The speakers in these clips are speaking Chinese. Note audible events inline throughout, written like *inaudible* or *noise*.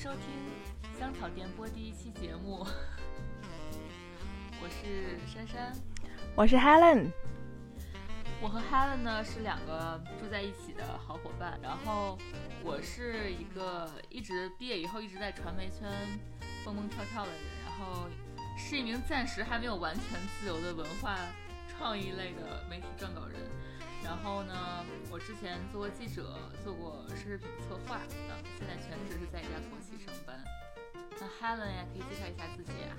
收听香草电波第一期节目，*laughs* 我是珊珊，我是 Helen。我和 Helen 呢是两个住在一起的好伙伴，然后我是一个一直毕业以后一直在传媒圈蹦蹦跳跳的人，然后是一名暂时还没有完全自由的文化创意类的媒体撰稿人。然后呢，我之前做过记者，做过奢侈品策划，那现在全职是在一家国企上班。那 Helen 呀，可以介绍一下自己啊。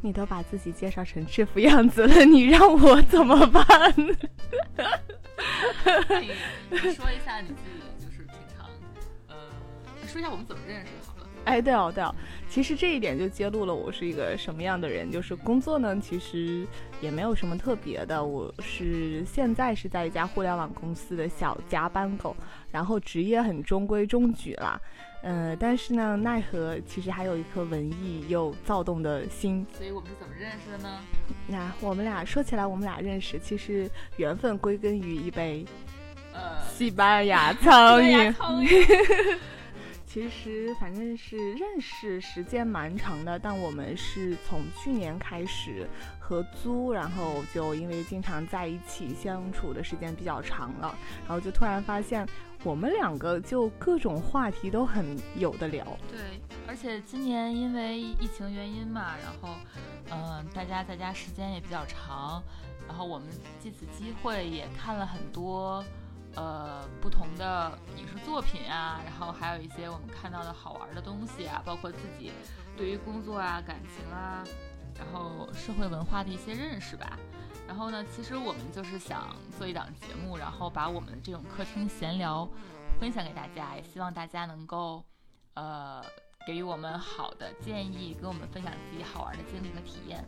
你都把自己介绍成这副样子了，你让我怎么办？你你说一下你自己，就是平常，呃，说一下我们怎么认识好了。哎，对哦，对哦，其实这一点就揭露了我是一个什么样的人。就是工作呢，其实也没有什么特别的。我是现在是在一家互联网公司的小加班狗，然后职业很中规中矩啦。嗯，但是呢，奈何其实还有一颗文艺又躁动的心。所以我们是怎么认识的呢？那我们俩说起来，我们俩认识，其实缘分归根于一杯，呃，西班牙苍蝇。*laughs* 其实反正是认识时间蛮长的，但我们是从去年开始合租，然后就因为经常在一起相处的时间比较长了，然后就突然发现我们两个就各种话题都很有的聊。对，而且今年因为疫情原因嘛，然后嗯，大家在家时间也比较长，然后我们借此机会也看了很多。呃，不同的影视作品啊，然后还有一些我们看到的好玩的东西啊，包括自己对于工作啊、感情啊，然后社会文化的一些认识吧。然后呢，其实我们就是想做一档节目，然后把我们的这种客厅闲聊分享给大家，也希望大家能够呃给予我们好的建议，跟我们分享自己好玩的经历和体验。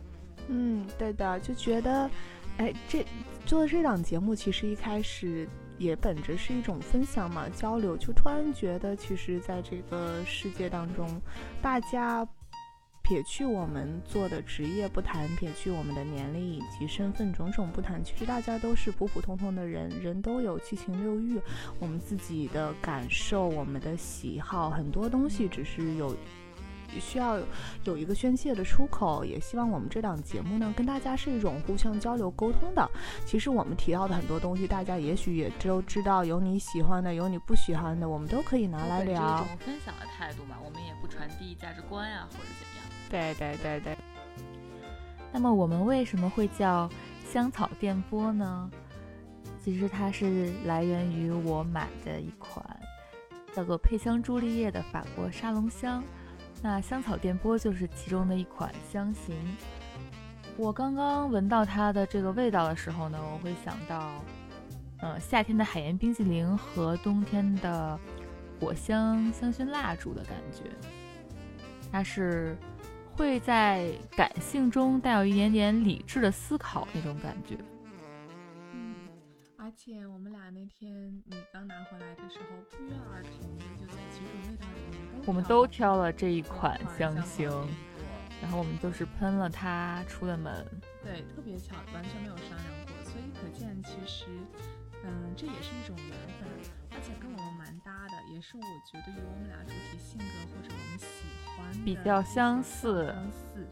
嗯，对的，就觉得，哎，这做这档节目其实一开始。也本着是一种分享嘛，交流，就突然觉得，其实，在这个世界当中，大家撇去我们做的职业不谈，撇去我们的年龄以及身份种种不谈，其实大家都是普普通通的人，人都有七情六欲，我们自己的感受，我们的喜好，很多东西只是有。需要有一个宣泄的出口，也希望我们这档节目呢，跟大家是一种互相交流沟通的。其实我们提到的很多东西，大家也许也都知道，有你喜欢的，有你不喜欢的，我们都可以拿来聊。一种分享的态度嘛，我们也不传递价值观呀，或者怎样。对对对对。那么我们为什么会叫香草电波呢？其实它是来源于我买的一款叫做配香朱丽叶的法国沙龙香。那香草电波就是其中的一款香型。我刚刚闻到它的这个味道的时候呢，我会想到，呃，夏天的海盐冰淇淋和冬天的果香香薰蜡烛的感觉。它是会在感性中带有一点点理智的思考那种感觉。而且我们俩那天你刚拿回来的时候，不约而同的就在几种味道里面，我们都挑了这一款香型，然后我们就是喷了它出了门。对，特别巧，完全没有商量过，所以可见其实，嗯，这也是一种缘分，而且跟我们蛮搭的，也是我觉得与我们俩主体性格或者我们喜欢比较相似，相似，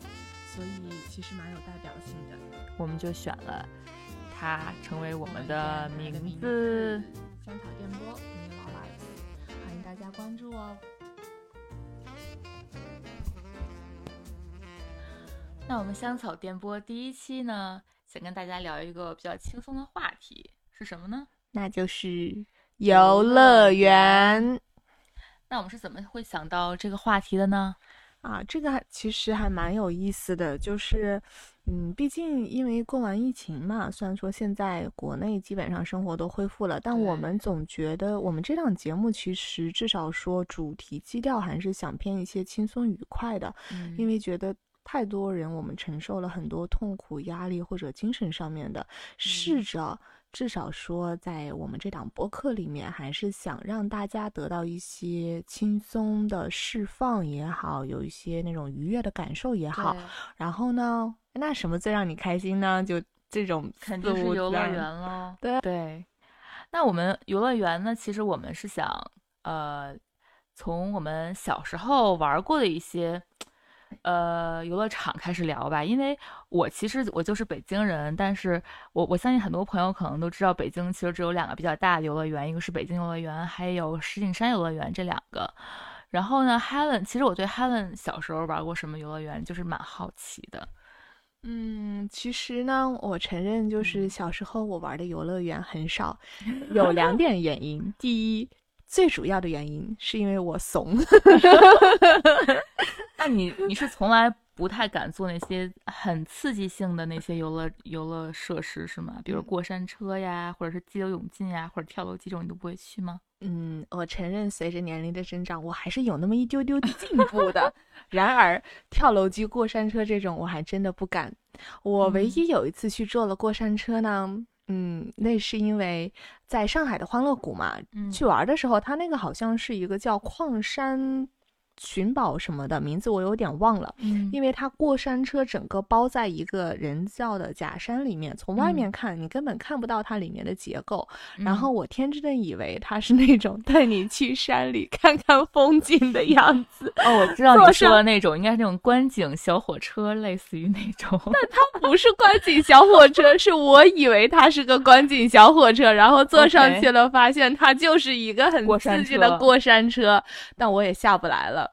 所以其实蛮有代表性的，我们就选了。它成为我们的名字，香草电波 m i Lives，欢迎大家关注哦。那我们香草电波第一期呢，想跟大家聊一个比较轻松的话题，是什么呢？那就是游乐园。那我们是怎么会想到这个话题的呢？啊，这个其实还蛮有意思的，就是。嗯，毕竟因为过完疫情嘛，虽然说现在国内基本上生活都恢复了，但我们总觉得我们这档节目其实至少说主题基调还是想偏一些轻松愉快的，因为觉得太多人我们承受了很多痛苦、压力或者精神上面的，试着。至少说，在我们这档播客里面，还是想让大家得到一些轻松的释放也好，有一些那种愉悦的感受也好。然后呢，那什么最让你开心呢？就这种肯定是游乐园了。对对。那我们游乐园呢？其实我们是想，呃，从我们小时候玩过的一些。呃，游乐场开始聊吧，因为我其实我就是北京人，但是我我相信很多朋友可能都知道，北京其实只有两个比较大的游乐园，一个是北京游乐园，还有石景山游乐园这两个。然后呢，Helen，其实我对 Helen 小时候玩过什么游乐园，就是蛮好奇的。嗯，其实呢，我承认就是小时候我玩的游乐园很少，*laughs* 有两 *laughs* 点原因。第一，最主要的原因是因为我怂。那你你是从来不太敢做那些很刺激性的那些游乐游乐设施是吗？比如过山车呀，或者是激流勇进呀，或者跳楼机这种，你都不会去吗？嗯，我承认，随着年龄的增长，我还是有那么一丢丢进步的。然而，跳楼机、过山车这种，我还真的不敢。我唯一有一次去坐了过山车呢，嗯，那是因为在上海的欢乐谷嘛，去玩的时候，它那个好像是一个叫矿山。寻宝什么的名字我有点忘了，嗯，因为它过山车整个包在一个人造的假山里面，从外面看你根本看不到它里面的结构。然后我天真的以为它是那种带你去山里看看风景的样子。哦，我知道 *laughs* 你说的那种，应该是那种观景小火车，类似于那种。*laughs* 但它不是观景小火车，是我以为它是个观景小火车，然后坐上去了，发现它就是一个很刺激的过山车，但我也下不来了。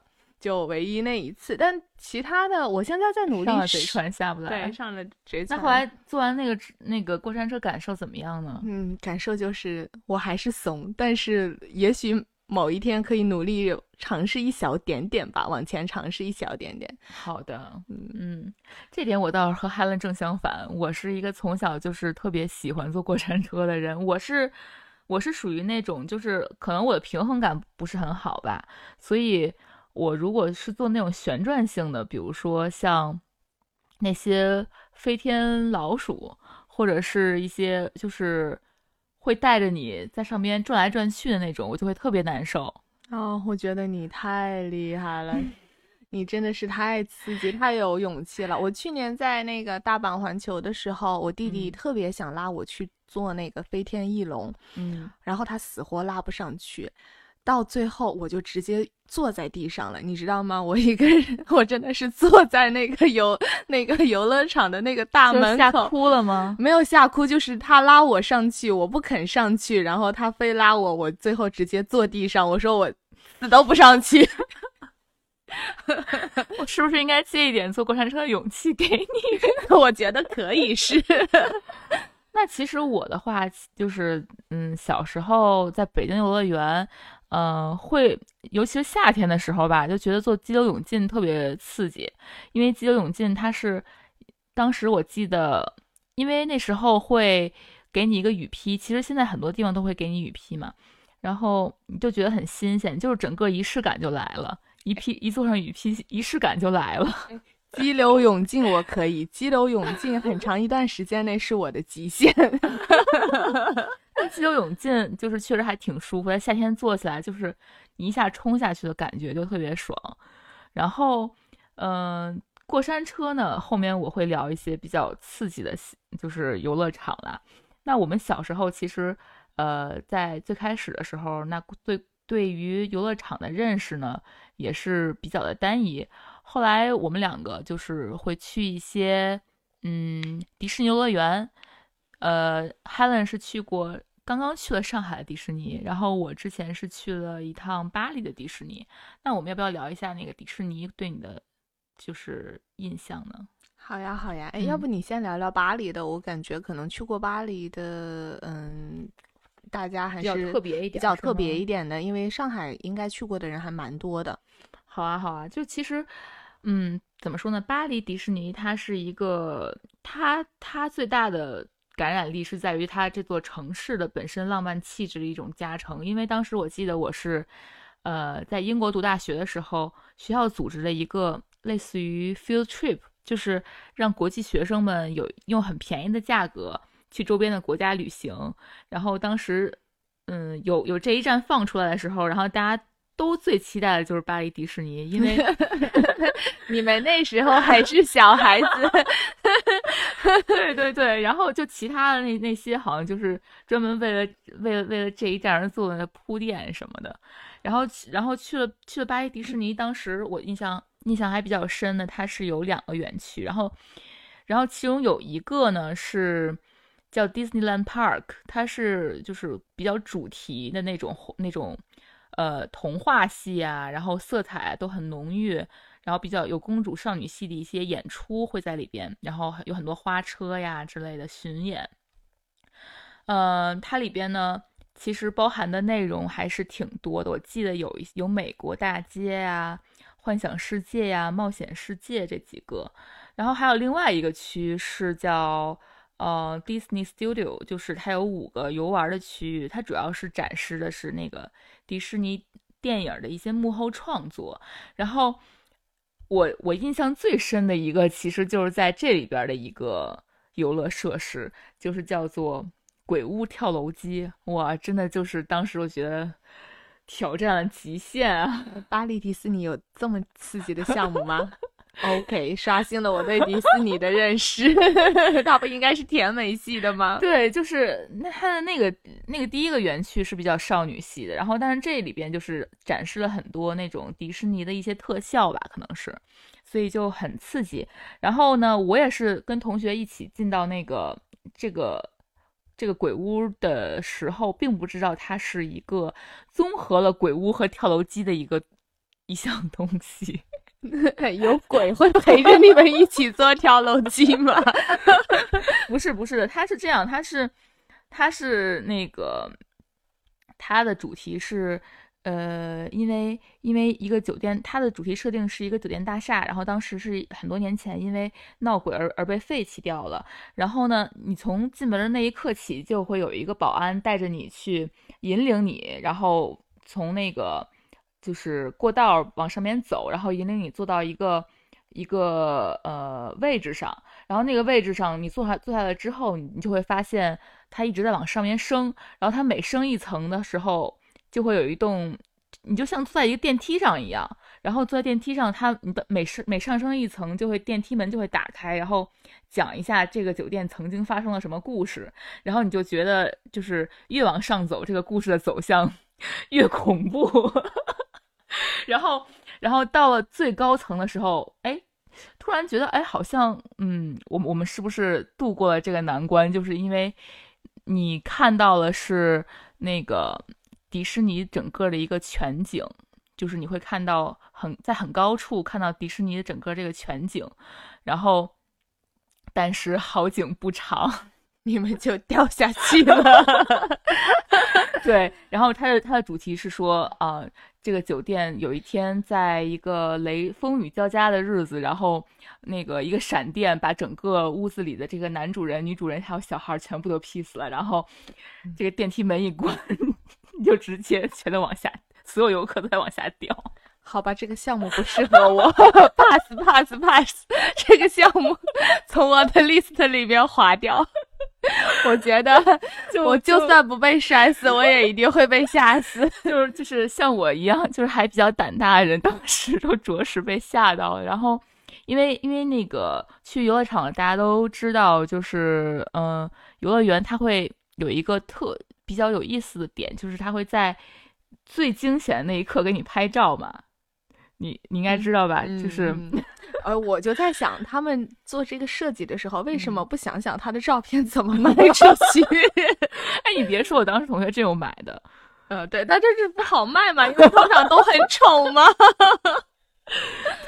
就唯一那一次，但其他的，我现在在努力。上了贼船下不来。对，上了贼船。那后来做完那个那个过山车，感受怎么样呢？嗯，感受就是我还是怂，但是也许某一天可以努力尝试一小点点吧，往前尝试一小点点。好的，嗯嗯，这点我倒是和 Helen 正相反，我是一个从小就是特别喜欢坐过山车的人，我是我是属于那种就是可能我的平衡感不是很好吧，所以。我如果是做那种旋转性的，比如说像那些飞天老鼠，或者是一些就是会带着你在上边转来转去的那种，我就会特别难受。哦，我觉得你太厉害了，你真的是太刺激、太有勇气了。我去年在那个大阪环球的时候，我弟弟特别想拉我去做那个飞天翼龙，嗯，然后他死活拉不上去。到最后，我就直接坐在地上了，你知道吗？我一个人，*laughs* 我真的是坐在那个游那个游乐场的那个大门口，吓哭了吗？没有吓哭，就是他拉我上去，我不肯上去，然后他非拉我，我最后直接坐地上，我说我死都不上去。*laughs* 我是不是应该借一点坐过山车的勇气给你？*laughs* 我觉得可以是。那其实我的话就是，嗯，小时候在北京游乐园。嗯，会，尤其是夏天的时候吧，就觉得做激流勇进特别刺激，因为激流勇进它是，当时我记得，因为那时候会给你一个雨披，其实现在很多地方都会给你雨披嘛，然后你就觉得很新鲜，就是整个仪式感就来了，一披一坐上雨披，仪式感就来了。*laughs* 激流勇进我可以，激流勇进很长一段时间内是我的极限。*laughs* 激流勇进就是确实还挺舒服，在夏天坐起来就是你一下冲下去的感觉就特别爽。然后，嗯，过山车呢，后面我会聊一些比较刺激的，就是游乐场啦。那我们小时候其实，呃，在最开始的时候，那对对于游乐场的认识呢，也是比较的单一。后来我们两个就是会去一些，嗯，迪士尼游乐园。呃，Helen 是去过，刚刚去了上海的迪士尼，然后我之前是去了一趟巴黎的迪士尼。那我们要不要聊一下那个迪士尼对你的就是印象呢？好呀，好呀。哎，要不你先聊聊巴黎的？我感觉可能去过巴黎的，嗯，大家还是比较特别一点，比较特别一点的，因为上海应该去过的人还蛮多的。好啊，好啊。就其实，嗯，怎么说呢？巴黎迪士尼它是一个，它它最大的。感染力是在于它这座城市的本身浪漫气质的一种加成。因为当时我记得我是，呃，在英国读大学的时候，学校组织了一个类似于 field trip，就是让国际学生们有用很便宜的价格去周边的国家旅行。然后当时，嗯，有有这一站放出来的时候，然后大家。都最期待的就是巴黎迪士尼，因为 *laughs* 你们那时候还是小孩子。*laughs* 对对对，然后就其他的那那些好像就是专门为了为了为了这一站而做的铺垫什么的。然后然后去了去了巴黎迪士尼，当时我印象印象还比较深的，它是有两个园区，然后然后其中有一个呢是叫 Disneyland Park，它是就是比较主题的那种那种呃童话系啊，然后色彩都很浓郁，然后比较有公主少女系的一些演出会在里边，然后有很多花车呀之类的巡演。呃，它里边呢，其实包含的内容还是挺多的。我记得有一有美国大街呀、幻想世界呀、冒险世界这几个，然后还有另外一个区是叫呃 Disney Studio，就是它有五个游玩的区域，它主要是展示的是那个迪士尼电影的一些幕后创作。然后我我印象最深的一个，其实就是在这里边的一个游乐设施，就是叫做。鬼屋跳楼机，哇，真的就是当时我觉得挑战了极限啊！巴黎迪士尼有这么刺激的项目吗 *laughs*？OK，刷新了我对迪士尼的认识。*laughs* 它不应该是甜美系的吗？对，就是那它的那个那个第一个园区是比较少女系的，然后但是这里边就是展示了很多那种迪士尼的一些特效吧，可能是，所以就很刺激。然后呢，我也是跟同学一起进到那个这个。这个鬼屋的时候，并不知道它是一个综合了鬼屋和跳楼机的一个一项东西。*laughs* 有鬼会陪着你们一起坐跳楼机吗？*laughs* 不是，不是的，它是这样，它是，它是那个，它的主题是。呃，因为因为一个酒店，它的主题设定是一个酒店大厦，然后当时是很多年前因为闹鬼而而被废弃掉了。然后呢，你从进门的那一刻起，就会有一个保安带着你去引领你，然后从那个就是过道往上面走，然后引领你坐到一个一个呃位置上，然后那个位置上你坐下坐下来之后，你就会发现它一直在往上面升，然后它每升一层的时候。就会有一栋，你就像坐在一个电梯上一样，然后坐在电梯上，它的每升每上升一层，就会电梯门就会打开，然后讲一下这个酒店曾经发生了什么故事，然后你就觉得就是越往上走，这个故事的走向 *laughs* 越恐怖，*laughs* 然后然后到了最高层的时候，哎，突然觉得哎，好像嗯，我我们是不是度过了这个难关？就是因为你看到了是那个。迪士尼整个的一个全景，就是你会看到很在很高处看到迪士尼的整个这个全景，然后，但是好景不长，*laughs* 你们就掉下去了。*laughs* 对，然后它的它的主题是说啊，这个酒店有一天在一个雷风雨交加的日子，然后那个一个闪电把整个屋子里的这个男主人、女主人还有小孩全部都劈死了，然后这个电梯门一关。*laughs* 你就直接全都往下，所有游客都在往下掉。好吧，这个项目不适合我，*laughs* pass pass pass，这个项目从我的 list 里边划掉。*laughs* 我觉得，*laughs* 就我就算不被摔死，我也一定会被吓死。*laughs* 就是就是像我一样，就是还比较胆大的人，当时都着实被吓到了。然后，因为因为那个去游乐场，大家都知道，就是嗯，游乐园它会有一个特。比较有意思的点就是它会在最惊险的那一刻给你拍照嘛，你你应该知道吧？就是，呃，我就在想，他们做这个设计的时候，为什么不想想他的照片怎么卖 *laughs* 出去？*laughs* 哎，你别说，我当时同学真有买的，呃，对，但这是不好卖嘛，因为通常都很丑嘛。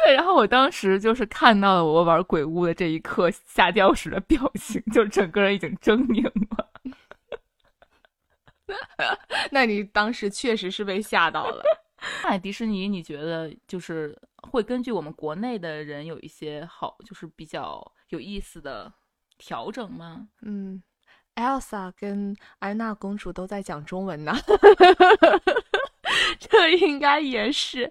对，然后我当时就是看到了我玩鬼屋的这一刻下吊时的表情，就整个人已经狰狞了。*laughs* 那你当时确实是被吓到了。那迪士尼，你觉得就是会根据我们国内的人有一些好，就是比较有意思的调整吗？嗯，Elsa 跟安娜公主都在讲中文呢。*laughs* 这应该也是，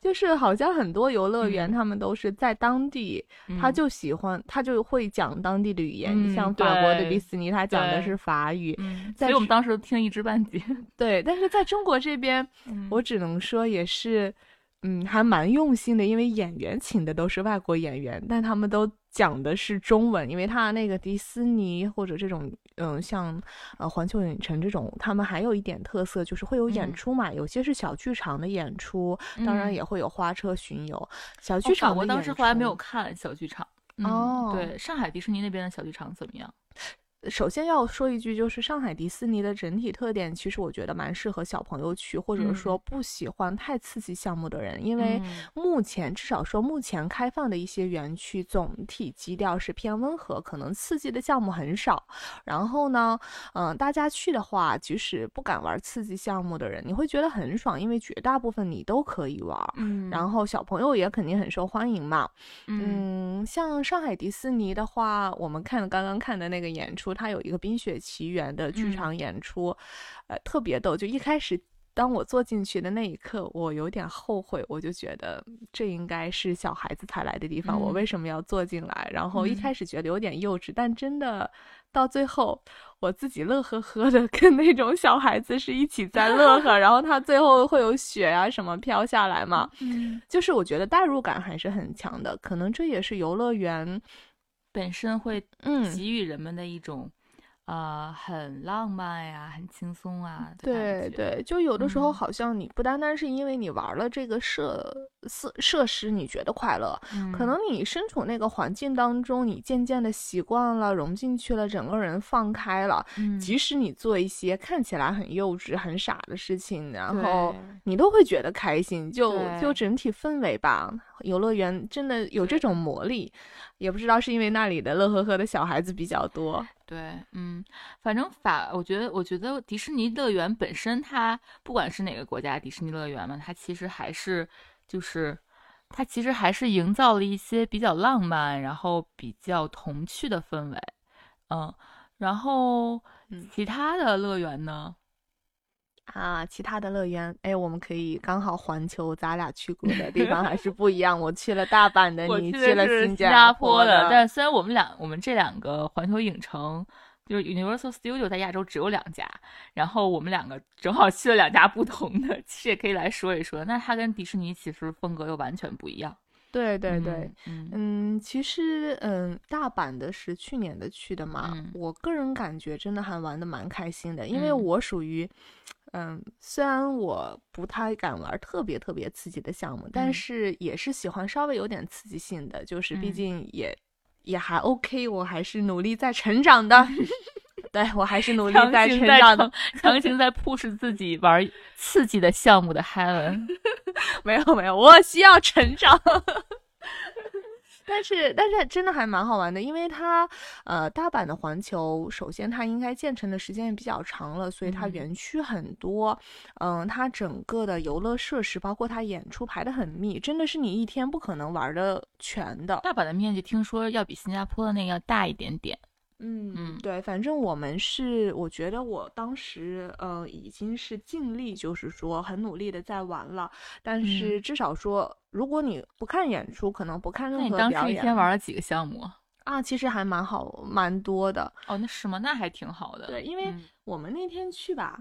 就是好像很多游乐园，他们都是在当地，他就喜欢，他就会讲当地的语言。像法国的迪士尼，他讲的是法语，所以我们当时听一知半解。对，但是在中国这边，我只能说也是，嗯，还蛮用心的，因为演员请的都是外国演员，但他们都讲的是中文，因为他那个迪士尼或者这种，嗯，像呃环球影城这种，他们还有一点特色就是会有演出嘛，有些是小剧场的演出，当然也会有花车巡游。小剧场我当时后来没有看小剧场。哦，对，上海迪士尼那边的小剧场怎么样？首先要说一句，就是上海迪士尼的整体特点，其实我觉得蛮适合小朋友去，或者说不喜欢太刺激项目的人，因为目前至少说目前开放的一些园区总体基调是偏温和，可能刺激的项目很少。然后呢，嗯，大家去的话，即使不敢玩刺激项目的人，你会觉得很爽，因为绝大部分你都可以玩。嗯，然后小朋友也肯定很受欢迎嘛。嗯，像上海迪士尼的话，我们看刚刚看的那个演出。它有一个《冰雪奇缘》的剧场演出，呃，特别逗。就一开始，当我坐进去的那一刻，我有点后悔，我就觉得这应该是小孩子才来的地方，我为什么要坐进来？然后一开始觉得有点幼稚，但真的到最后，我自己乐呵呵的，*laughs* 跟那种小孩子是一起在乐呵。然后他最后会有雪呀什么飘下来嘛，就是我觉得代入感还是很强的。可能这也是游乐园。本身会给予人们的一种，啊，很浪漫呀，很轻松啊。对对，就有的时候好像你不单单是因为你玩了这个设设设施，你觉得快乐，可能你身处那个环境当中，你渐渐的习惯了，融进去了，整个人放开了。即使你做一些看起来很幼稚、很傻的事情，然后你都会觉得开心。就就整体氛围吧，游乐园真的有这种魔力。也不知道是因为那里的乐呵呵的小孩子比较多。对，嗯，反正法，我觉得，我觉得迪士尼乐园本身，它不管是哪个国家迪士尼乐园嘛，它其实还是，就是它其实还是营造了一些比较浪漫，然后比较童趣的氛围。嗯，然后其他的乐园呢？啊，其他的乐园，哎，我们可以刚好环球，咱俩去过的地方还是不一样。我去了大阪的，*laughs* 你去了新加坡的。但虽然我们俩，我们这两个环球影城，就是 Universal Studio 在亚洲只有两家，然后我们两个正好去了两家不同的，其实也可以来说一说。那它跟迪士尼其实风格又完全不一样。对对对，嗯，其实嗯，大阪的是去年的去的嘛，我个人感觉真的还玩的蛮开心的，因为我属于。嗯，虽然我不太敢玩特别特别刺激的项目，但是也是喜欢稍微有点刺激性的，就是毕竟也也还 OK，我还是努力在成长的。*laughs* 对我还是努力在成长的，强行在 push 自己玩刺激的项目的 Helen，*laughs* 没有没有，我需要成长。*laughs* 但是，但是真的还蛮好玩的，因为它，呃，大阪的环球，首先它应该建成的时间也比较长了，所以它园区很多，嗯，它整个的游乐设施，包括它演出排的很密，真的是你一天不可能玩的全的。大阪的面积听说要比新加坡的那个要大一点点。嗯嗯，对，反正我们是，我觉得我当时，呃，已经是尽力，就是说很努力的在玩了。但是至少说，如果你不看演出，可能不看任何表演，你当时一天玩了几个项目啊？其实还蛮好，蛮多的。哦，那是吗？那还挺好的。对，因为我们那天去吧。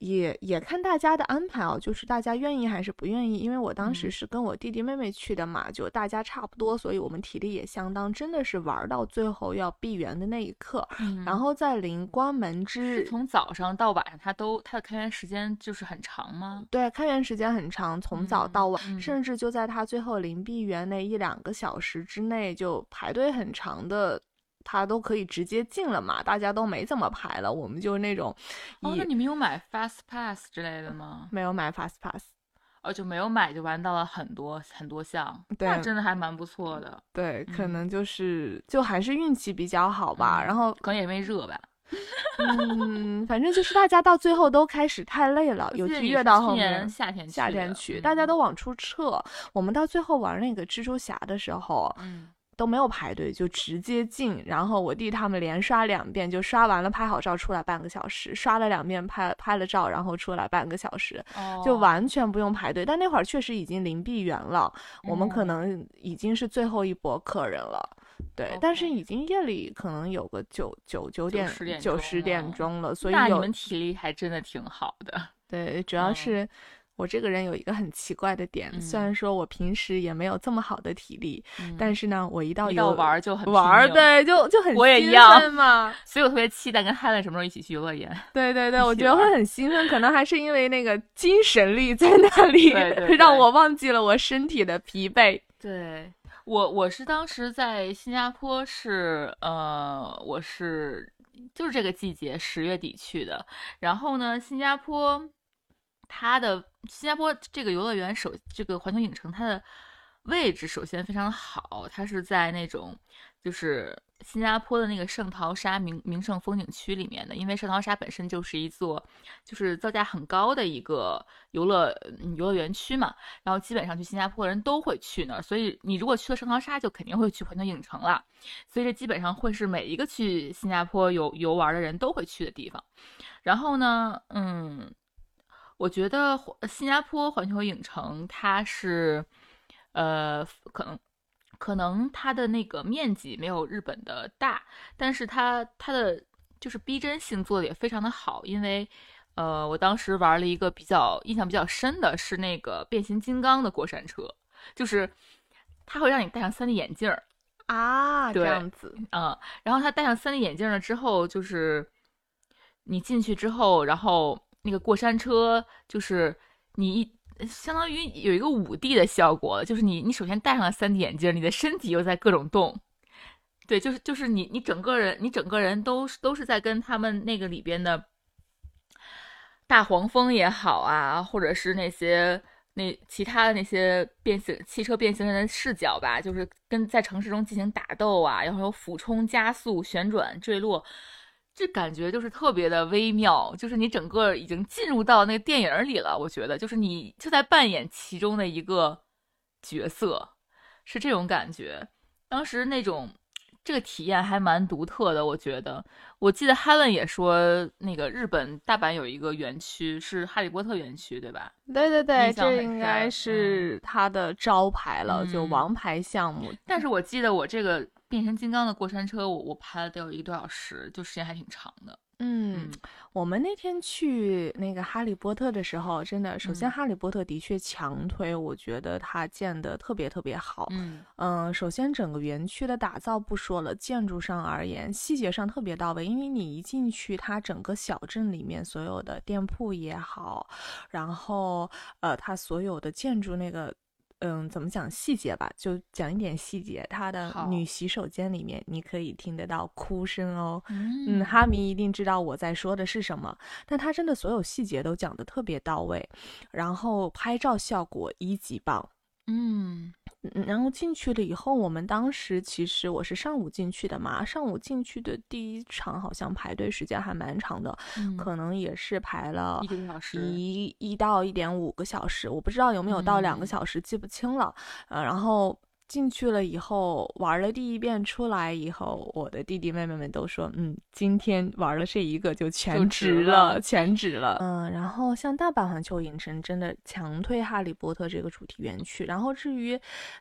也也看大家的安排哦，就是大家愿意还是不愿意。因为我当时是跟我弟弟妹妹去的嘛，就大家差不多，所以我们体力也相当，真的是玩到最后要闭园的那一刻。然后在临关门之日，从早上到晚上，它都它的开园时间就是很长吗？对，开园时间很长，从早到晚，甚至就在它最后临闭园那一两个小时之内，就排队很长的。他都可以直接进了嘛，大家都没怎么排了，我们就是那种。哦，那你们有买 fast pass 之类的吗？没有买 fast pass，哦，就没有买就玩到了很多很多项，那真的还蛮不错的。对，可能就是就还是运气比较好吧，然后可能也因为热吧。*laughs* *laughs* 嗯，反正就是大家到最后都开始太累了，尤其越到后面夏天夏天去，大家都往出撤。我们到最后玩那个蜘蛛侠的时候，嗯。都没有排队，就直接进。然后我弟他们连刷两遍，就刷完了拍好照出来半个小时，刷了两遍拍拍了照，然后出来半个小时，就完全不用排队。但那会儿确实已经零闭园了，我们可能已经是最后一波客人了。对，但是已经夜里可能有个九九九点九十点钟了，所以那你们体力还真的挺好的。对，主要是。我这个人有一个很奇怪的点，虽然说我平时也没有这么好的体力，但是呢，我一到游玩就很玩，对，就就很我也一样嘛。所以我特别期待跟 Helen 什么时候一起去游乐园。*laughs* 对对对，我觉得会很兴奋，可能还是因为那个精神力在那里，会 *laughs* 让我忘记了我身体的疲惫。对我，我是当时在新加坡，是呃，我是就是这个季节十月底去的，然后呢，新加坡。它的新加坡这个游乐园首这个环球影城，它的位置首先非常好，它是在那种就是新加坡的那个圣淘沙名名胜风景区里面的，因为圣淘沙本身就是一座就是造价很高的一个游乐游乐园区嘛，然后基本上去新加坡的人都会去那儿，所以你如果去了圣淘沙，就肯定会去环球影城了，所以这基本上会是每一个去新加坡游游玩的人都会去的地方。然后呢，嗯。我觉得新加坡环球影城它是，呃，可能可能它的那个面积没有日本的大，但是它它的就是逼真性做的也非常的好。因为，呃，我当时玩了一个比较印象比较深的是那个变形金刚的过山车，就是它会让你戴上 3D 眼镜儿啊，这样子，嗯，然后它戴上 3D 眼镜了之后，就是你进去之后，然后。那个过山车就是你相当于有一个五 D 的效果，就是你你首先戴上了 3D 眼镜，你的身体又在各种动，对，就是就是你你整个人你整个人都都是在跟他们那个里边的大黄蜂也好啊，或者是那些那其他的那些变形汽车变形人的视角吧，就是跟在城市中进行打斗啊，然后有俯冲、加速、旋转、坠落。这感觉就是特别的微妙，就是你整个已经进入到那个电影里了。我觉得，就是你就在扮演其中的一个角色，是这种感觉。当时那种这个体验还蛮独特的，我觉得。我记得 Helen 也说，那个日本大阪有一个园区是哈利波特园区，对吧？对对对，这应该是它的招牌了，就王牌项目。但是我记得我这个。变形金刚的过山车，我我拍了得有一个多小时，就时间还挺长的。嗯，我们那天去那个哈利波特的时候，真的，首先哈利波特的确强推，我觉得它建的特别特别好。嗯嗯，首先整个园区的打造不说了，建筑上而言，细节上特别到位，因为你一进去，它整个小镇里面所有的店铺也好，然后呃，它所有的建筑那个。嗯，怎么讲细节吧？就讲一点细节。他的女洗手间里面，你可以听得到哭声哦。嗯，哈迷一定知道我在说的是什么。但他真的所有细节都讲得特别到位，然后拍照效果一级棒。嗯。然后进去了以后，我们当时其实我是上午进去的嘛，上午进去的第一场好像排队时间还蛮长的，可能也是排了一个小时，一一到一点五个小时，我不知道有没有到两个小时，记不清了。呃，然后。进去了以后，玩了第一遍出来以后，我的弟弟妹妹们都说，嗯，今天玩了这一个就全值了，全值了。嗯，然后像大阪环球影城真的强推哈利波特这个主题园区。然后至于，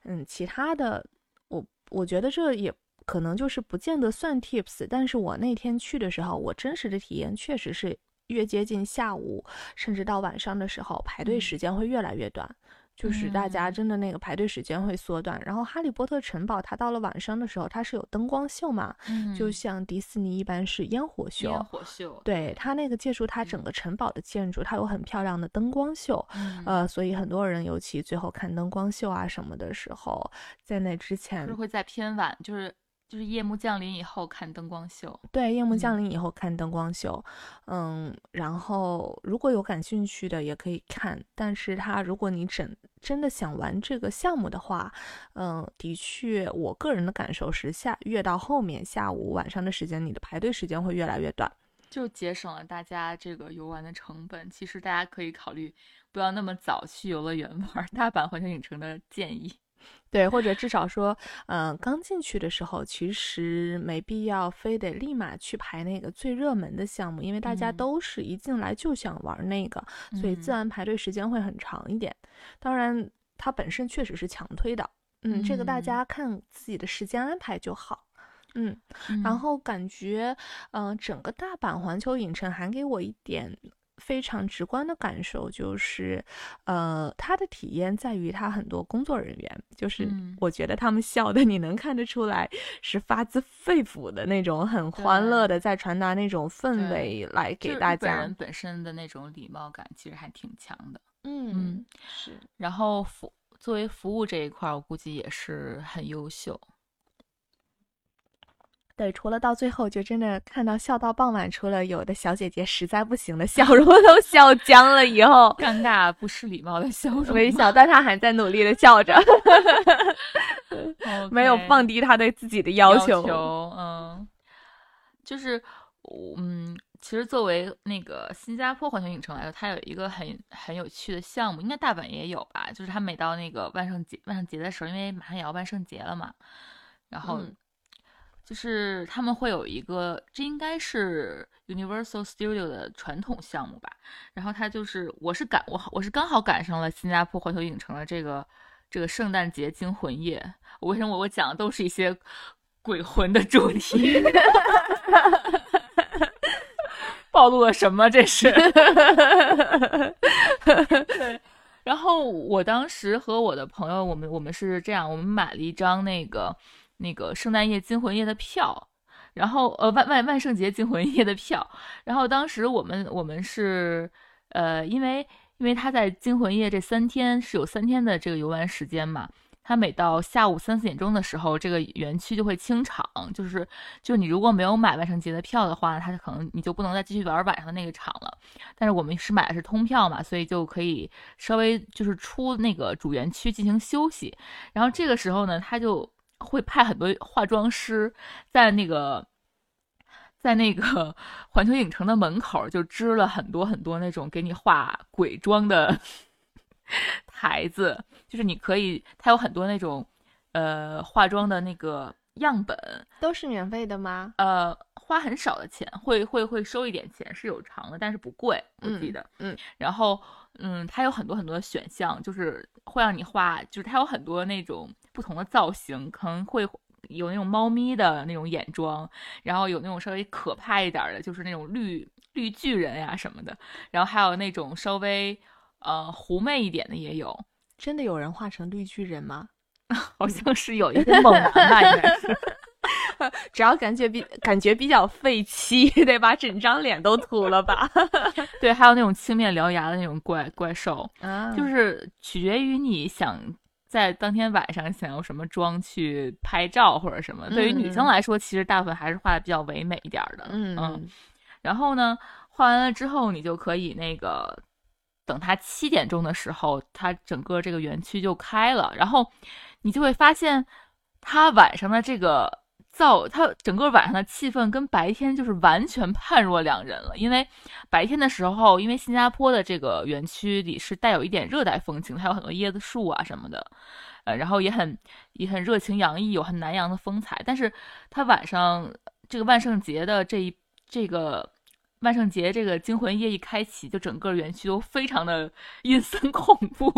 嗯，其他的，我我觉得这也可能就是不见得算 tips。但是我那天去的时候，我真实的体验确实是越接近下午，甚至到晚上的时候，排队时间会越来越短。就是大家真的那个排队时间会缩短，然后哈利波特城堡它到了晚上的时候，它是有灯光秀嘛，就像迪士尼一般是烟火秀。烟火秀，对它那个借助它整个城堡的建筑，它有很漂亮的灯光秀，呃，所以很多人尤其最后看灯光秀啊什么的时候，在那之前是会在偏晚，就是。就是夜幕降临以后看灯光秀，对，夜幕降临以后看灯光秀，嗯，然后如果有感兴趣的也可以看，但是它如果你真真的想玩这个项目的话，嗯，的确，我个人的感受是下越到后面下午晚上的时间，你的排队时间会越来越短，就节省了大家这个游玩的成本。其实大家可以考虑不要那么早去游乐园玩大阪环球影城的建议。对，或者至少说，嗯，刚进去的时候，其实没必要非得立马去排那个最热门的项目，因为大家都是一进来就想玩那个，所以自然排队时间会很长一点。当然，它本身确实是强推的，嗯，这个大家看自己的时间安排就好。嗯，然后感觉，嗯，整个大阪环球影城还给我一点。非常直观的感受就是，呃，他的体验在于他很多工作人员，就是我觉得他们笑的，你能看得出来是发自肺腑的那种，很欢乐的在传达那种氛围来给大家。人本身的那种礼貌感其实还挺强的。嗯，是。然后服作为服务这一块，我估计也是很优秀。对，除了到最后就真的看到笑到傍晚，除了有的小姐姐实在不行了笑容 *laughs* 都笑僵了以后，尴尬不失礼貌的笑容微笑，但她还在努力的笑着，*laughs* 没有放低她对自己的要求。嗯，就是嗯，其实作为那个新加坡环球影城来说，它有一个很很有趣的项目，应该大阪也有吧？就是它每到那个万圣节万圣节的时候，因为马上也要万圣节了嘛，然后。就是他们会有一个，这应该是 Universal Studio 的传统项目吧。然后它就是，我是赶我我是刚好赶上了新加坡环球影城的这个这个圣诞节惊魂夜。为什么我讲的都是一些鬼魂的主题？*laughs* 暴露了什么？这是。*laughs* 对。然后我当时和我的朋友，我们我们是这样，我们买了一张那个。那个圣诞夜惊魂夜的票，然后呃万万万圣节惊魂夜的票，然后当时我们我们是呃因为因为他在惊魂夜这三天是有三天的这个游玩时间嘛，他每到下午三四点钟的时候，这个园区就会清场，就是就你如果没有买万圣节的票的话，他可能你就不能再继续玩晚上的那个场了。但是我们是买的是通票嘛，所以就可以稍微就是出那个主园区进行休息，然后这个时候呢，他就。会派很多化妆师在那个，在那个 *laughs* 环球影城的门口就支了很多很多那种给你化鬼妆的 *laughs* 台子，就是你可以，它有很多那种呃化妆的那个样本，都是免费的吗？呃，花很少的钱，会会会收一点钱，是有偿的，但是不贵，我记得。嗯，然后嗯，它有很多很多的选项，就是会让你画，就是它有很多那种。不同的造型可能会有那种猫咪的那种眼妆，然后有那种稍微可怕一点的，就是那种绿绿巨人呀什么的，然后还有那种稍微呃狐媚一点的也有。真的有人画成绿巨人吗？*laughs* 好像是有一 *laughs* 个猛男吧，应该是。*laughs* 只要感觉比感觉比较废弃，得把整张脸都涂了吧？对，还有那种青面獠牙的那种怪怪兽，啊，就是取决于你想。在当天晚上想用什么妆去拍照或者什么？对于女生来说，其实大部分还是画的比较唯美一点的。嗯嗯。然后呢，画完了之后，你就可以那个等它七点钟的时候，它整个这个园区就开了。然后你就会发现，它晚上的这个。造它整个晚上的气氛跟白天就是完全判若两人了，因为白天的时候，因为新加坡的这个园区里是带有一点热带风情，还有很多椰子树啊什么的，呃，然后也很也很热情洋溢，有很南洋的风采。但是它晚上这个万圣节的这一这个。万圣节这个惊魂夜一开启，就整个园区都非常的 *laughs* 阴森恐怖。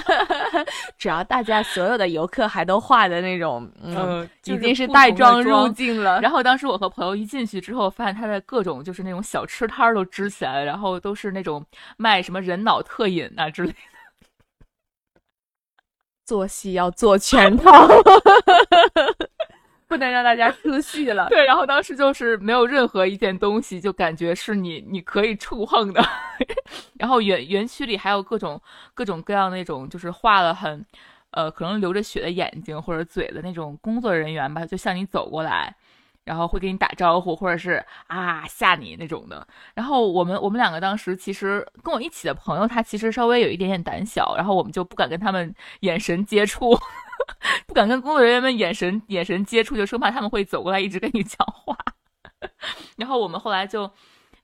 *laughs* 只要大家所有的游客还都化的那种，嗯，已经是带妆入境了。然后当时我和朋友一进去之后，发现他的各种就是那种小吃摊儿都支起来了，然后都是那种卖什么人脑特饮啊之类的。做戏要做全套。*laughs* 不能让大家出戏了。*laughs* 对，然后当时就是没有任何一件东西，就感觉是你你可以触碰的。*laughs* 然后园园区里还有各种各种各样那种，就是画了很，呃，可能流着血的眼睛或者嘴的那种工作人员吧，就向你走过来，然后会给你打招呼，或者是啊吓你那种的。然后我们我们两个当时其实跟我一起的朋友，他其实稍微有一点点胆小，然后我们就不敢跟他们眼神接触。*laughs* 不敢跟工作人员们眼神眼神接触，就生怕他们会走过来一直跟你讲话。*laughs* 然后我们后来就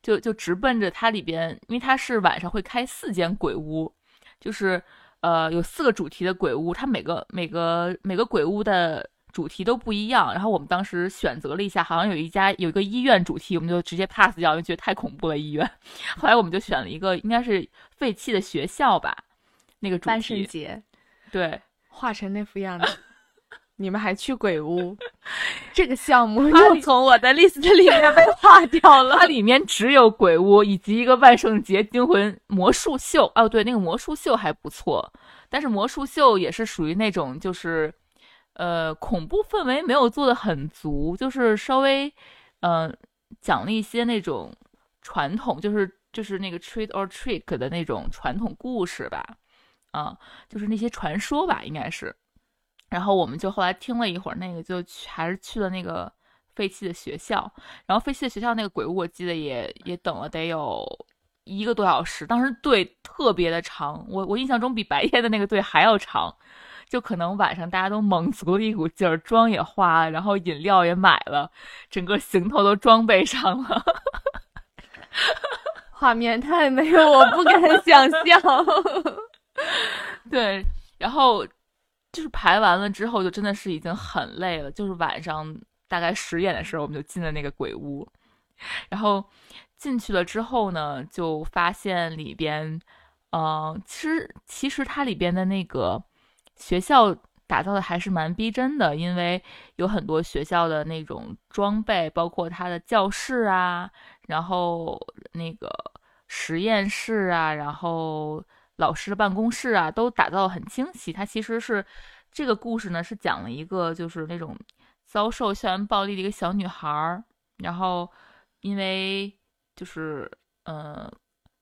就就直奔着它里边，因为它是晚上会开四间鬼屋，就是呃有四个主题的鬼屋，它每个每个每个鬼屋的主题都不一样。然后我们当时选择了一下，好像有一家有一个医院主题，我们就直接 pass 掉，因为觉得太恐怖了医院。*laughs* 后来我们就选了一个应该是废弃的学校吧，那个主题。万圣节，对。画成那副样子，*laughs* 你们还去鬼屋？*laughs* 这个项目又从我的 list 里面被划掉了。它里面只有鬼屋以及一个万圣节惊魂魔术秀。哦，对，那个魔术秀还不错，但是魔术秀也是属于那种就是，呃，恐怖氛围没有做的很足，就是稍微，嗯，讲了一些那种传统，就是就是那个 treat or trick 的那种传统故事吧，啊，就是那些传说吧，应该是。然后我们就后来听了一会儿，那个就去还是去了那个废弃的学校。然后废弃的学校那个鬼屋，我记得也也等了得有一个多小时。当时队特别的长，我我印象中比白天的那个队还要长。就可能晚上大家都猛足了一股劲儿，妆也化了，然后饮料也买了，整个行头都装备上了。*laughs* 画面太美，我不敢想象。*laughs* 对，然后。就是排完了之后，就真的是已经很累了。就是晚上大概十点的时候，我们就进了那个鬼屋。然后进去了之后呢，就发现里边，嗯，其实其实它里边的那个学校打造的还是蛮逼真的，因为有很多学校的那种装备，包括它的教室啊，然后那个实验室啊，然后。老师的办公室啊，都打造的很清晰。它其实是这个故事呢，是讲了一个就是那种遭受校园暴力的一个小女孩儿，然后因为就是嗯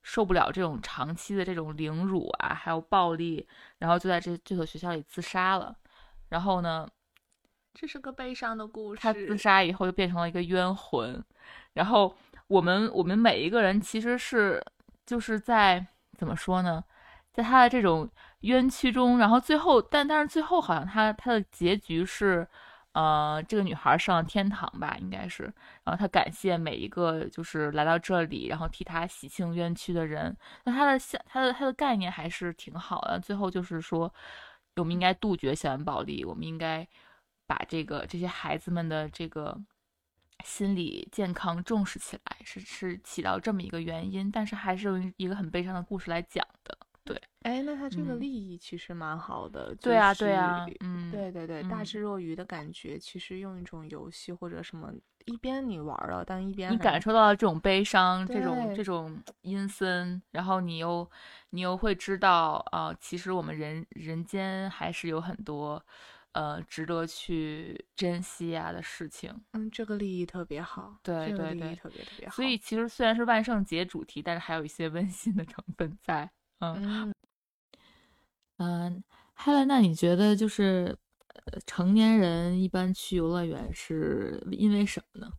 受不了这种长期的这种凌辱啊，还有暴力，然后就在这这所学校里自杀了。然后呢，这是个悲伤的故事。他自杀以后就变成了一个冤魂。然后我们我们每一个人其实是就是在怎么说呢？在他的这种冤屈中，然后最后，但但是最后好像他他的结局是，呃，这个女孩上了天堂吧，应该是。然后她感谢每一个就是来到这里，然后替她洗清冤屈的人。那他的想他的他的概念还是挺好的。最后就是说，我们应该杜绝校园暴力，我们应该把这个这些孩子们的这个心理健康重视起来，是是起到这么一个原因。但是还是用一个很悲伤的故事来讲的。对，哎，那他这个利益其实蛮好的。对啊，对啊，嗯，对对对，大智若愚的感觉，其实用一种游戏或者什么，一边你玩了，但一边你感受到了这种悲伤，这种这种阴森，然后你又你又会知道啊，其实我们人人间还是有很多呃值得去珍惜啊的事情。嗯，这个利益特别好，对对对，特别特别好。所以其实虽然是万圣节主题，但是还有一些温馨的成分在。嗯嗯，Helen，那你觉得就是成年人一般去游乐园是因为什么呢？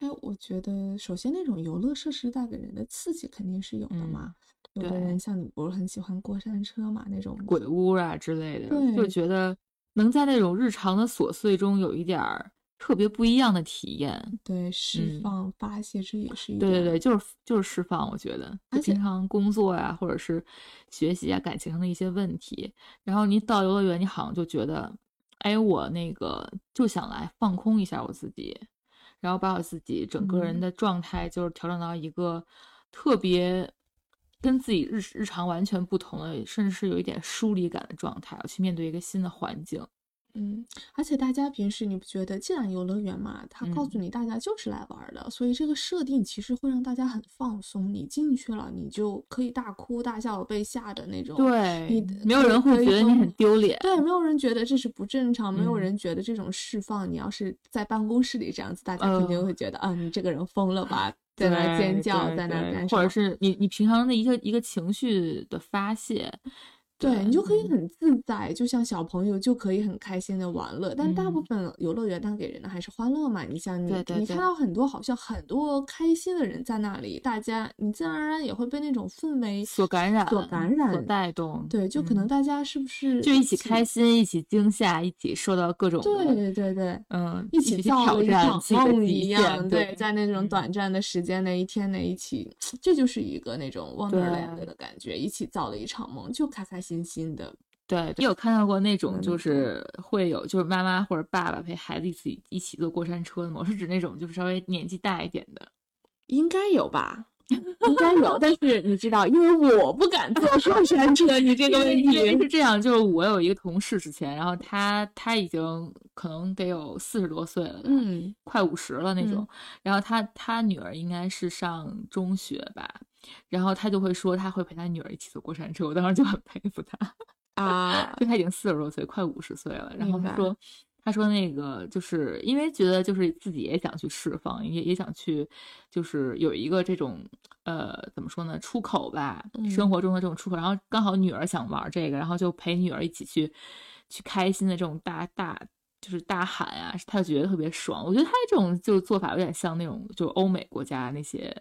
哎，我觉得首先那种游乐设施带给人的刺激肯定是有的嘛。有的人像你不是很喜欢过山车嘛，那种鬼屋啊之类的，就觉得能在那种日常的琐碎中有一点儿。特别不一样的体验，对，释放发泄这也是一对对对，就是就是释放。我觉得，平常工作呀，或者是学习啊，感情上的一些问题，然后你到游乐园，你好像就觉得，哎，我那个就想来放空一下我自己，然后把我自己整个人的状态就是调整到一个特别跟自己日日常完全不同的，甚至是有一点疏离感的状态，去面对一个新的环境。嗯，而且大家平时你不觉得，既然游乐园嘛，他告诉你大家就是来玩的，所以这个设定其实会让大家很放松。你进去了，你就可以大哭大笑，被吓的那种。对，你没有人会觉得你很丢脸。对，没有人觉得这是不正常，没有人觉得这种释放。你要是在办公室里这样子，大家肯定会觉得啊，你这个人疯了吧，*laughs* 在那尖叫，在那干或者是你你平常的一个一个情绪的发泄。*laughs* 对你就可以很自在，就像小朋友就可以很开心的玩乐。但大部分游乐园带给人的还是欢乐嘛。你像你，你看到很多好像很多开心的人在那里，大家你自然而然也会被那种氛围所感染、所感染、所带动。对，就可能大家是不是就一起开心、一起惊吓、一起受到各种对对对，嗯，一起造了一场梦一样。对，在那种短暂的时间内，一天内一起，*sniffs* 这就是一个那种 Wonderland 的感觉，一起造了一场梦，就开开心。新新的，对你有看到过那种就是会有就是妈妈或者爸爸陪孩子一起一起坐过山车的吗？我 *laughs* 是指那种就是稍微年纪大一点的，应该有吧？应该有，*laughs* 但是你知道，因为我不敢坐 *laughs* 过山车，你这个问题是这样，就是我有一个同事之前，然后他他已经可能得有四十多岁了，嗯，快五十了那种，然后他他女儿应该是上中学吧，然后他就会说他会陪他女儿一起坐过山车，我当时就很佩服他啊，就他已经四十多岁，快五十岁了，然后他说。他说：“那个就是因为觉得就是自己也想去释放，也也想去，就是有一个这种呃怎么说呢出口吧，生活中的这种出口。然后刚好女儿想玩这个，然后就陪女儿一起去去开心的这种大大就是大喊啊，他就觉得特别爽。我觉得他这种就做法有点像那种就是欧美国家那些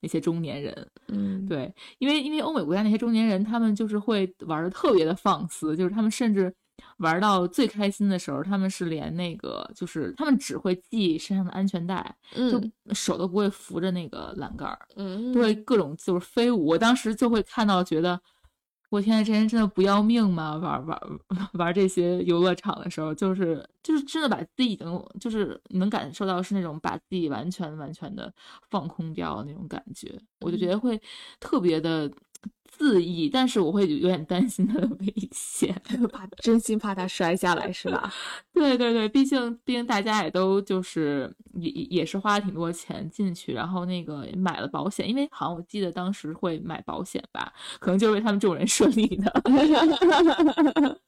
那些中年人，嗯，对，因为因为欧美国家那些中年人，他们就是会玩的特别的放肆，就是他们甚至。”玩到最开心的时候，他们是连那个，就是他们只会系身上的安全带，嗯就手都不会扶着那个栏杆儿，嗯，都会各种就是飞舞。我当时就会看到，觉得我天，这人真的不要命吗？玩玩 *laughs* 玩这些游乐场的时候，就是就是真的把自己已经就是能感受到是那种把自己完全完全的放空掉那种感觉，我就觉得会特别的。恣意，但是我会有点担心他的危险，*laughs* 怕真心怕他摔下来，是吧？*laughs* 对对对，毕竟毕竟大家也都就是也也是花了挺多钱进去，然后那个买了保险，因为好像我记得当时会买保险吧，可能就是为他们这种人设立的。*laughs*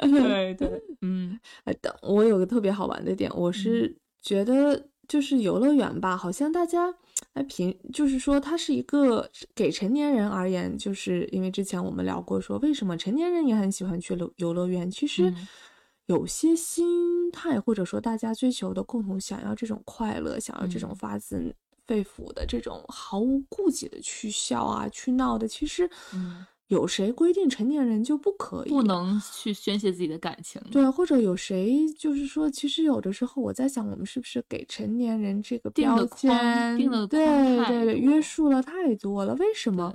对对，嗯，哎，等我有个特别好玩的点，我是觉得就是游乐园吧，好像大家。哎平就是说，它是一个给成年人而言，就是因为之前我们聊过，说为什么成年人也很喜欢去游游乐园。其实有些心态，或者说大家追求的共同想要这种快乐，想要这种发自肺腑的这种毫无顾忌的去笑啊、去闹的，其实。有谁规定成年人就不可以不能去宣泄自己的感情？对，或者有谁就是说，其实有的时候我在想，我们是不是给成年人这个标签，对对对，约束了太多了？为什么？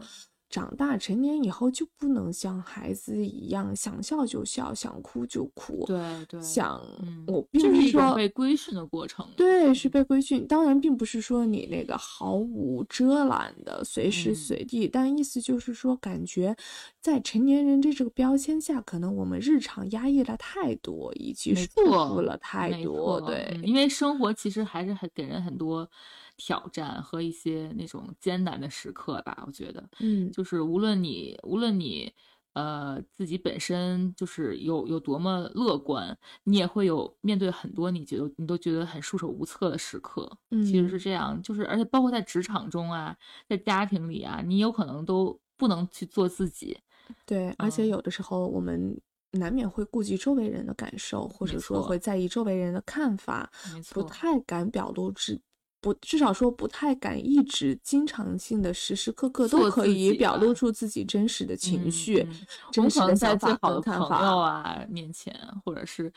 长大成年以后就不能像孩子一样想笑就笑，想哭就哭。对对，想我并不是说被规训的过程。对，是被规训。当然，并不是说你那个毫无遮拦的随时随地，但意思就是说，感觉在成年人这这个标签下，可能我们日常压抑了太多，以及束缚了太多。对，因为生活其实还是很给人很多。挑战和一些那种艰难的时刻吧，我觉得，嗯，就是无论你无论你呃自己本身就是有有多么乐观，你也会有面对很多你觉得你都觉得很束手无策的时刻。嗯，其实是这样，就是而且包括在职场中啊，在家庭里啊，你有可能都不能去做自己。对，而且有的时候我们难免会顾及周围人的感受，或者说会在意周围人的看法，不太敢表露自。不，至少说不太敢一直经常性的时时刻刻都可以表露出自己真实的情绪，真实的在最好的朋友啊面前，或者是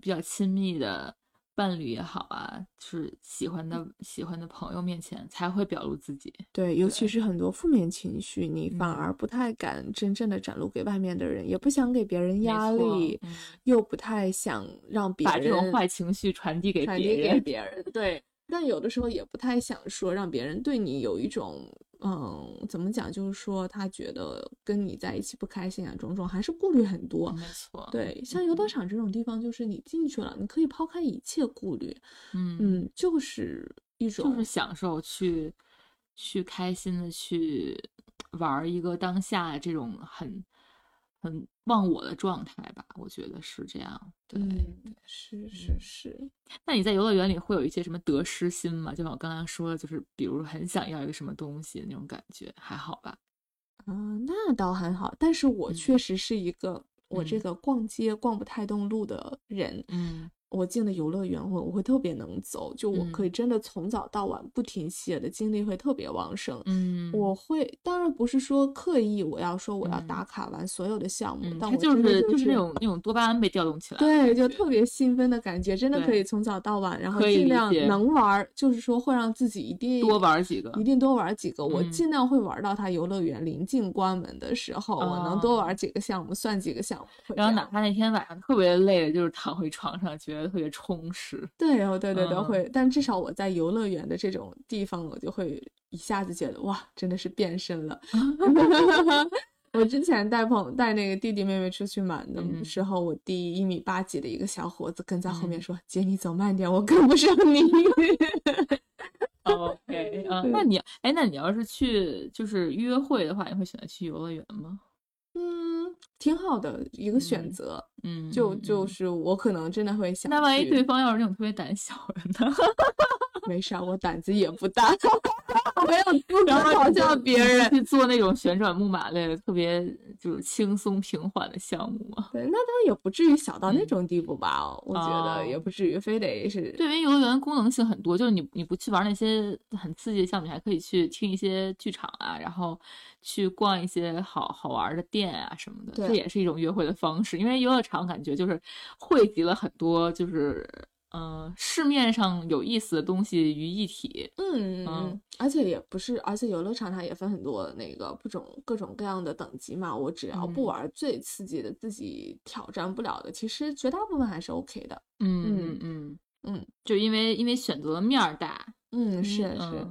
比较亲密的伴侣也好啊，就是喜欢的喜欢的朋友面前才会表露自己。对，尤其是很多负面情绪，你反而不太敢真正的展露给外面的人，也不想给别人压力，又不太想让别人把这种坏情绪传递给。别人对。*laughs* 但有的时候也不太想说，让别人对你有一种，嗯，怎么讲？就是说他觉得跟你在一起不开心啊，种种还是顾虑很多。没错，对，像游乐场这种地方，就是你进去了，你可以抛开一切顾虑，嗯嗯，就是一种就是享受去去开心的去玩一个当下这种很。很忘我的状态吧，我觉得是这样。对，是是是。那你在游乐园里会有一些什么得失心吗？就像我刚刚说的，就是比如很想要一个什么东西那种感觉，还好吧？嗯，那倒还好。但是我确实是一个我这个逛街逛不太动路的人。嗯。我进了游乐园，我我会特别能走，就我可以真的从早到晚不停歇的精力会特别旺盛。嗯，我会当然不是说刻意我要说我要打卡完所有的项目，但我就是就是那种那种多巴胺被调动起来，对，就特别兴奋的感觉，真的可以从早到晚，然后尽量能玩，就是说会让自己一定多玩几个，一定多玩几个。我尽量会玩到它游乐园临近关门的时候，我能多玩几个项目，算几个项目。然后哪怕那天晚上特别累，就是躺回床上觉得。得特别充实。对哦，对对对，会。但至少我在游乐园的这种地方，我就会一下子觉得哇，真的是变身了。*laughs* 我之前带朋带那个弟弟妹妹出去玩的时候，我弟一米八几的一个小伙子跟在后面说：“姐，你走慢点，我跟不上你。” *laughs* OK，*laughs* 嗯，那你哎，那你要是去就是约会的话，你会选择去游乐园吗？嗯，挺好的一个选择。嗯，就就是我可能真的会想。那万一对方要是那种特别胆小的呢？*laughs* 没事，我胆子也不大，*laughs* 没有资格嘲笑别人去做那种旋转木马类的特别就是轻松平缓的项目嘛。对，那倒也不至于小到那种地步吧？我觉得也不至于非得是。对，因为游乐园功能性很多，就是你你不去玩那些很刺激的项目，你还可以去听一些剧场啊，然后去逛一些好好玩的店啊什么的。这也是一种约会的方式，因为游乐场感觉就是汇集了很多就是。嗯，市面上有意思的东西于一体，嗯嗯，而且也不是，而且游乐场它也分很多那个不种各种各样的等级嘛。我只要不玩最刺激的，自己挑战不了的，其实绝大部分还是 OK 的。嗯嗯嗯嗯，就因为因为选择面儿大，嗯是是，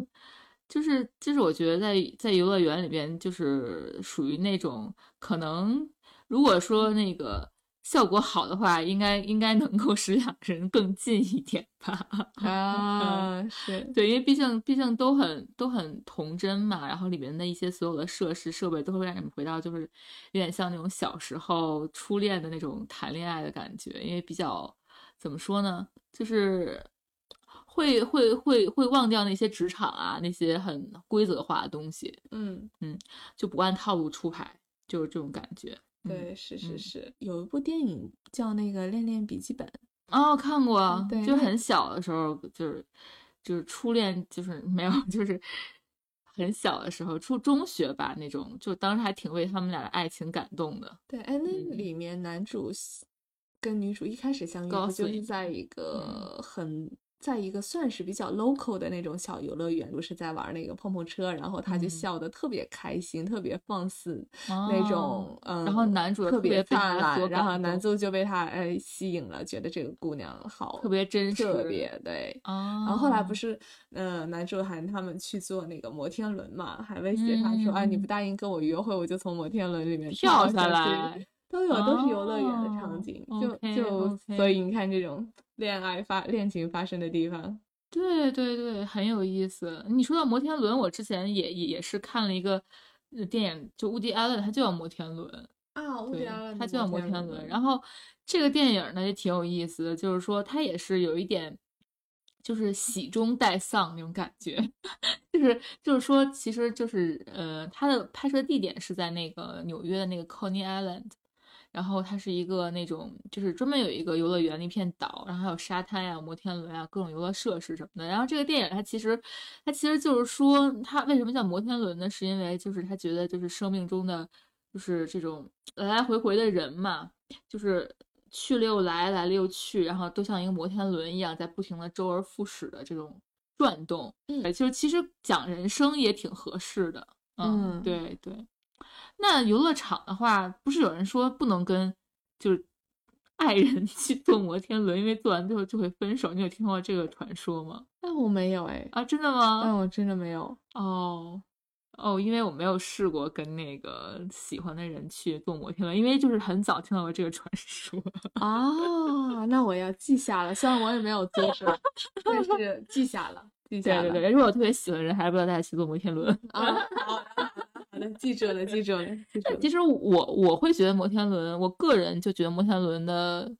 就是就是我觉得在在游乐园里边，就是属于那种可能如果说那个。效果好的话，应该应该能够使两个人更近一点吧？啊，是对，因为毕竟毕竟都很都很童真嘛，然后里面的一些所有的设施设备都会让你们回到就是有点像那种小时候初恋的那种谈恋爱的感觉，因为比较怎么说呢，就是会会会会忘掉那些职场啊那些很规则化的东西，嗯嗯，就不按套路出牌，就是这种感觉。对，是是是，有一部电影叫那个《恋恋笔记本》哦，看过，就很小的时候，就是就是初恋，就是没有，*laughs* 就是很小的时候，初中学吧那种，就当时还挺为他们俩的爱情感动的。对，哎，那里面男主跟女主一开始相遇，就是在一个很。在一个算是比较 local 的那种小游乐园，不是在玩那个碰碰车，然后他就笑得特别开心，特别放肆那种，嗯，然后男主特别灿烂，然后男主就被他哎吸引了，觉得这个姑娘好，特别真实，特别对。然后后来不。是，嗯，男主喊他们去坐那个摩天轮嘛，还威胁他说，啊，你不答应跟我约会，我就从摩天轮里面跳下来。都。有，都是游乐园的场景，就就所以你看这种恋爱发恋情发生的地方，对对对，很有意思。你说到摩天轮，我之前也也是看了一个电影，就乌迪·艾伦，他就叫摩天轮啊，乌迪·艾伦，他就叫摩天轮。然后这个电影呢也挺有意思的，就是说它也是有一点就是喜中带丧那种感觉，*laughs* 就是就是说其实就是呃，它的拍摄地点是在那个纽约的那个 Coney Island。然后它是一个那种，就是专门有一个游乐园的一片岛，然后还有沙滩呀、摩天轮呀、各种游乐设施什么的。然后这个电影它其实，它其实就是说，它为什么叫摩天轮呢？是因为就是他觉得就是生命中的，就是这种来来回回的人嘛，就是去了又来，来了又去，然后都像一个摩天轮一样，在不停的周而复始的这种转动。嗯，就是其实讲人生也挺合适的。嗯，对对。那游乐场的话，不是有人说不能跟就是 *laughs* 爱人去坐摩天轮，因为坐完之后就会分手。你有听过这个传说吗？那我没有哎啊，真的吗？那我真的没有哦哦，因为我没有试过跟那个喜欢的人去坐摩天轮，因为就是很早听到过这个传说啊。那我要记下了，虽然我也没有做过，但是记下了，记下了。对对对，如果我特别喜欢的人，还是不要带他去坐摩天轮啊。好的，记住了，记住了，记住。其实我我会觉得摩天轮，我个人就觉得摩天轮的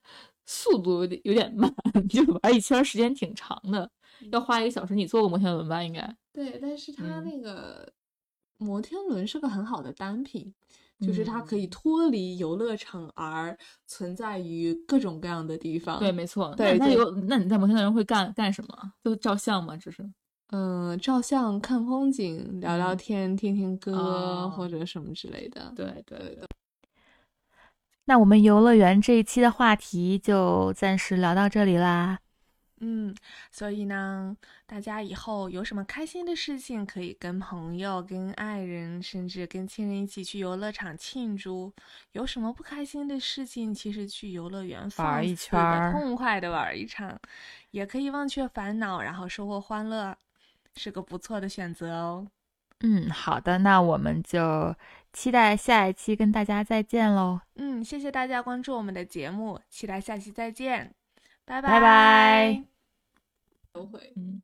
速度有点有点慢，*laughs* 就玩一圈时间挺长的，要花一个小时。你坐过摩天轮吧？应该。对，但是它那个摩天轮是个很好的单品，就是它可以脱离游乐场而存在于各种各样的地方。对，没错。对，那有那你在摩天轮会干干什么？就照相吗？只是。嗯，照相、看风景、聊聊天、听听歌或者什么之类的。对对对。那我们游乐园这一期的话题就暂时聊到这里啦。嗯，所以呢，大家以后有什么开心的事情，可以跟朋友、跟爱人，甚至跟亲人一起去游乐场庆祝；有什么不开心的事情，其实去游乐园玩一圈，痛快的玩一场，也可以忘却烦恼，然后收获欢乐，是个不错的选择哦。嗯，好的，那我们就期待下一期跟大家再见喽。嗯，谢谢大家关注我们的节目，期待下期再见，拜拜拜拜。都会，嗯。